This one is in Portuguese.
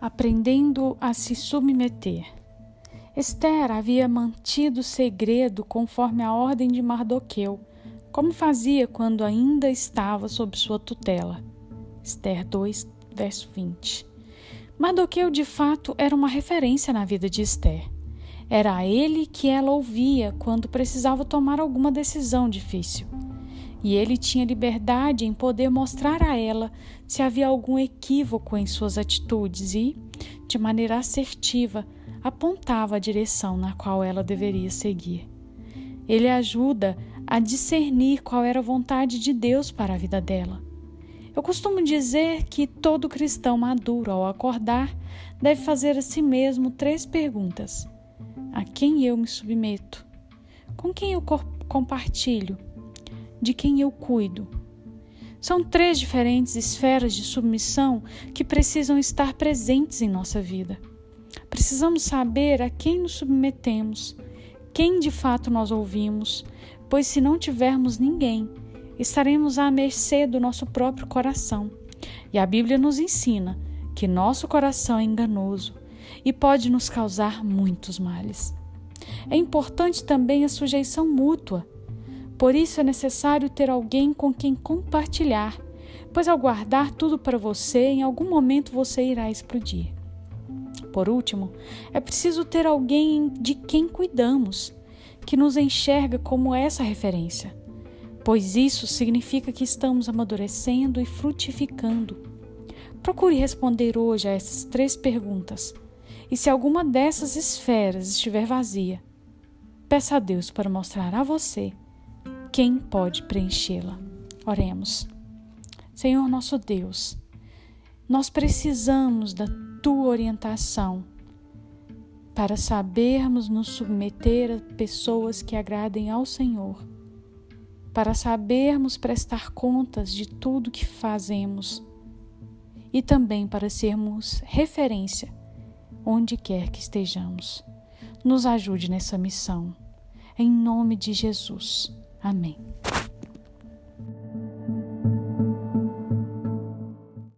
aprendendo a se submeter. Esther havia mantido segredo conforme a ordem de Mardoqueu, como fazia quando ainda estava sob sua tutela. Esther 2, verso 20. Mardoqueu, de fato, era uma referência na vida de Esther. Era a ele que ela ouvia quando precisava tomar alguma decisão difícil e ele tinha liberdade em poder mostrar a ela se havia algum equívoco em suas atitudes e, de maneira assertiva, apontava a direção na qual ela deveria seguir. Ele ajuda a discernir qual era a vontade de Deus para a vida dela. Eu costumo dizer que todo cristão maduro, ao acordar, deve fazer a si mesmo três perguntas: A quem eu me submeto? Com quem eu compartilho? De quem eu cuido. São três diferentes esferas de submissão que precisam estar presentes em nossa vida. Precisamos saber a quem nos submetemos, quem de fato nós ouvimos, pois se não tivermos ninguém, estaremos à mercê do nosso próprio coração. E a Bíblia nos ensina que nosso coração é enganoso e pode nos causar muitos males. É importante também a sujeição mútua por isso é necessário ter alguém com quem compartilhar, pois ao guardar tudo para você, em algum momento você irá explodir. Por último, é preciso ter alguém de quem cuidamos, que nos enxerga como essa referência, pois isso significa que estamos amadurecendo e frutificando. Procure responder hoje a essas três perguntas, e se alguma dessas esferas estiver vazia, peça a Deus para mostrar a você quem pode preenchê-la? Oremos. Senhor nosso Deus, nós precisamos da tua orientação para sabermos nos submeter a pessoas que agradem ao Senhor, para sabermos prestar contas de tudo que fazemos e também para sermos referência onde quer que estejamos. Nos ajude nessa missão. Em nome de Jesus. Amém.